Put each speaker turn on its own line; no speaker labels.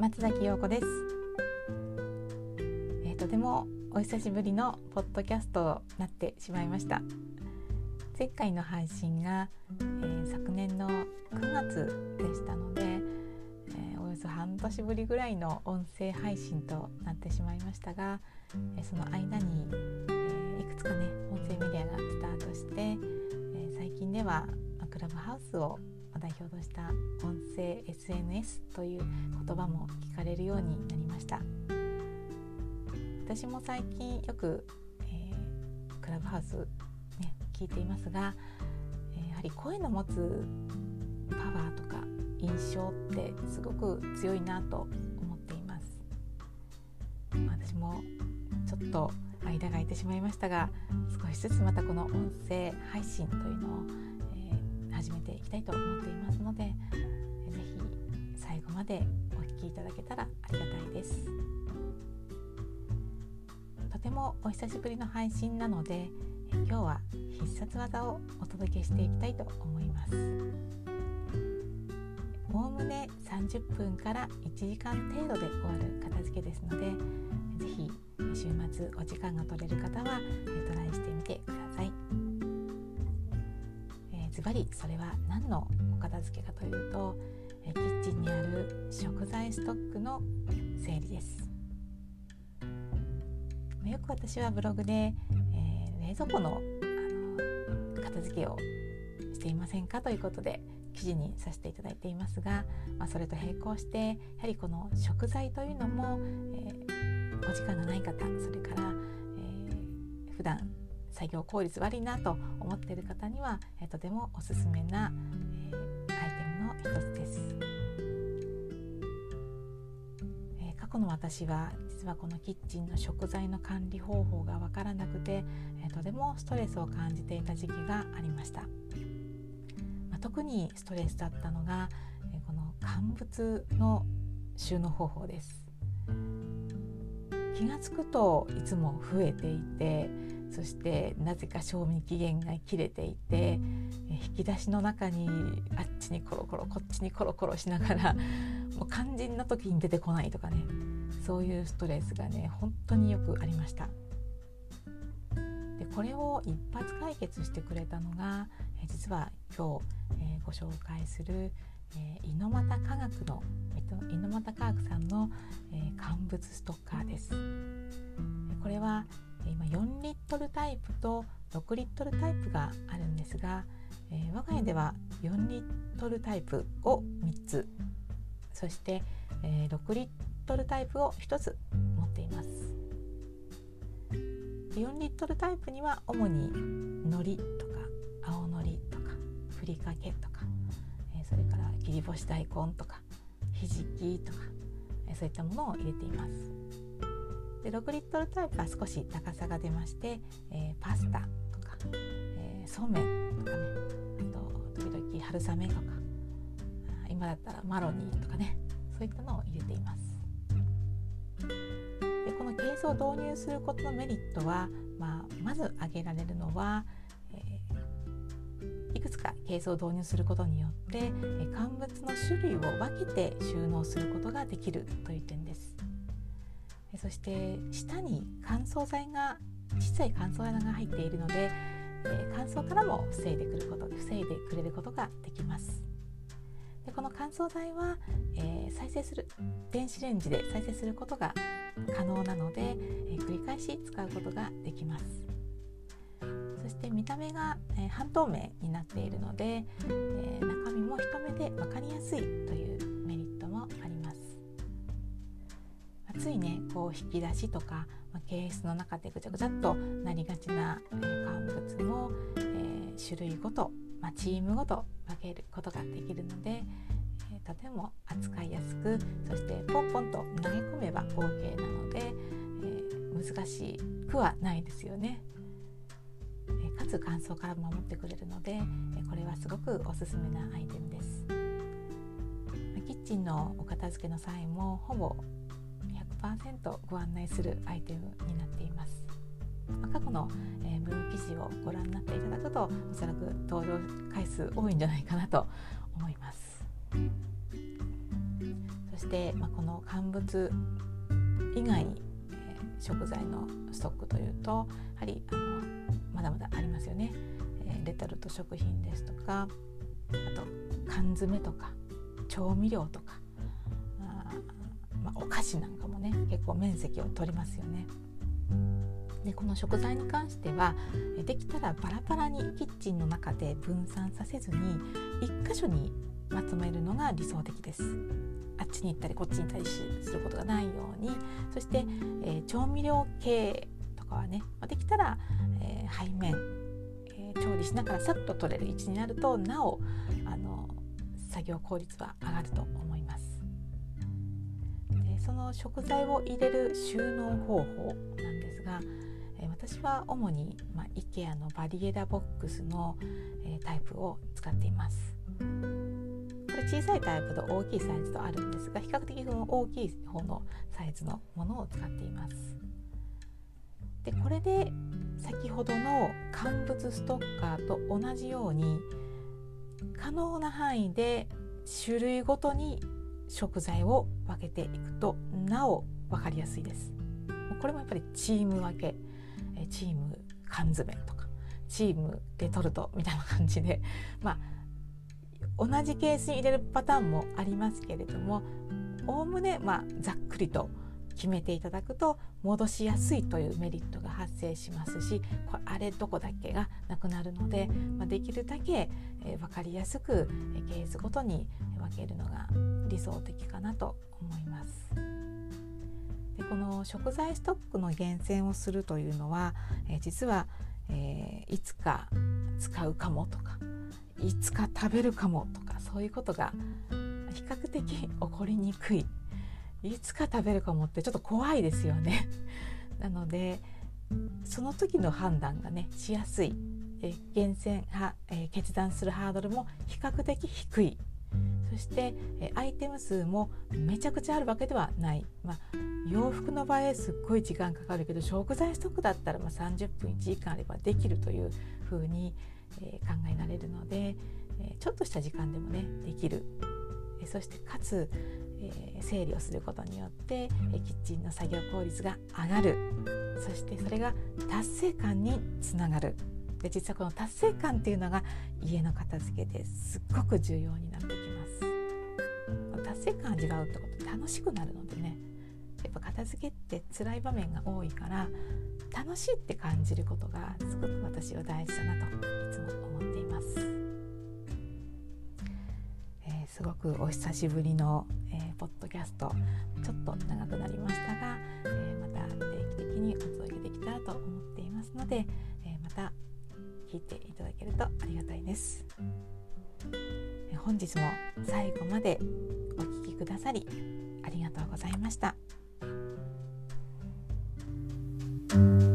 松崎陽子です、えー、とてもお久しぶりのポッドキャストとなってしまいました。前回の配信が、えー、昨年の9月でしたので、えー、およそ半年ぶりぐらいの音声配信となってしまいましたが、えー、その間に、えいくつかね音声メディアがスタートして、え最近ではクラブハウスを代表とした音声 SNS という言葉も聞かれるようになりました。私も最近よく、えー、クラブハウス、ね、聞いていますが、えー、やはり声の持つパワーとか印象ってすごく強いなと思っています、まあ、私もちょっと間が空いてしまいましたが少しずつまたこの音声配信というのを始めていきたいと思っていますので是非最後までお聴きいただけたらありがたいですとてもお久しぶりの配信なので今日は必殺技をお届けしていきたいと思いますおおむね30分から1時間程度で終わる片付けですので是非週末お時間が取れる方はトライしてみてください。ズバリそれは何のお片付けかというとキッチンにある食材ストックの整理です。よく私はブログで、えー、冷蔵庫のあの片付けをしていませんかということで記事にさせていただいていますが、まあ、それと並行してやはりこの食材というのも、えー、お時間がない方それから、えー、普段作業効率悪いなと思っている方には、え、とてもおすすめな、え、アイテムの一つです、え、過去の私は実はこのキッチンの食材の管理方法が分からなくて、え、とてもストレスを感じていた時期がありました、まあ、特にストレスだったのが、え、この乾物の収納方法です。気が付くといつも増えていてそしてなぜか賞味期限が切れていて引き出しの中にあっちにコロコロこっちにコロコロしながらもう肝心な時に出てこないとかねそういうストレスがね本当によくありました。でこれを一発解決してくれたのが実は今日、えー、ご紹介する、えー、猪俣科学の猪俣科学さんの、えー、乾物ストッカーです。これは今4リットルタイプと6リットルタイプがあるんですが、えー、我が家では4リットルタイプを3つそして、えー、6リットルタイプを1つ持っています。4リットルタイプには主に海苔とか青のりとかふりかけとか、えー、それから切り干し大根とかひじきとか、えー、そういったものを入れています。で6リットルタイプは少し高さが出まして、えー、パスタとか、えー、そうめんとかねあと時々春雨とか今だったらマロニーとかねそういったのを入れています。でこのケースを導入することのメリットは、まあ、まず挙げられるのは、えー、いくつかケースを導入することによって、乾物の種類を分けて収納することができるという点です。そして下に乾燥剤が小さい乾燥剤が入っているので、え乾燥からも防いでくること防いでくれることができます。でこの乾燥剤は、えー、再生する電子レンジで再生することが可能なので、えー、繰り返し使うことができます。そして見た目が、えー、半透明になっているので、え中身も一目で分かりやすいというついねこう引き出しとか、まあ、ケースの中でぐちゃぐちゃっとなりがちな、え、乾物も、えー、種類ごと、まあ、チームごと分けることができるので、えー、とても扱いやすくそしてポンポンと投げ込めば OK なので、え難しくはないですよね。えかつ乾燥から守ってくれるので、えこれはすごくおすすめなアイテムです。キッチンのお片付けの際もほぼ100%ご案内するアイテムになっています。過去の、えー、ブログ記事をご覧になっていただくとおそらく登場回数多いんじゃないかなと思います。そし、まあ、この乾物以外に、え、食材のストックというとやはりあのまだまだありますよね、え、レトルト食品ですとかあと缶詰とか調味料とか、まあ、お菓子なんかもね結構面積を取りますよね。でこの食材に関してはできたらバラバラにキッチンの中で分散させずに1箇所にまとめるのが理想的です。あっちに行ったりこっちに行ったりすることがないようにそして、えー、調味料系とかはねできたら、えー、背面、えー、調理しながらさっと取れる位置になるとなおあの作業効率は上がると思います。その食材を入れる収納方法なんですがえ私は主に、まあ、IKEA のバリエダボックスの、えー、タイプを使っています。これ小さいタイプと大きいサイズとあるんですが比較的この大きい方のサイズのものを使っています。でこれで先ほどの乾物ストッカーと同じように可能な範囲で種類ごとに食材を分けていくとなお分かりやすいです。これもやっぱりチーム分けチーム缶詰とかチームレトルトみたいな感じで まあ同じケースに入れるパターンもありますけれどもおおむねまあざっくりと決めていただくと戻しやすいというメリットが発生しますしこれあれどこだっけがなくなるので、まあ、できるだけ、え、分かりやすく、えケースごとに分けるのが理想的かなと思います。でこの食材ストックの厳選をするというのは、え、実は、えー、いつか使うかもとかいつか食べるかもとかそういうことが比較的 起こりにくい。いつか食べるかもってちょっと怖いですよね。なのでその時の判断がねしやすい。え厳選は、え、決断するハードルも比較的低い。そしてアイテム数もめちゃくちゃあるわけではない、まあ、洋服の場合すっごい時間かかるけど食材ストックだったらま30分1時間あればできるというふうに、考えられるので、ちょっとした時間でもねできる、そしてかつ、整理をすることによって、キッチンの作業効率が上がる。そしてそれが達成感につながる。で実はこの達成感っていうのが家の片付けですっごく重要になってきます。達成感味わうってこと楽しくなるのでね。やっぱ片付けって辛い場面が多いから楽しいって感じることがすごく私は大事だなといつも思っています、えー、すごくお久しぶりの、えー、ポッドキャスト。ちょっと長くなりましたが、えー、また定期的にお届けできたらと思っていますので、えまた聞いていただけるとありがたいです。本日も最後までお聴きくださりありがとうございました。thank you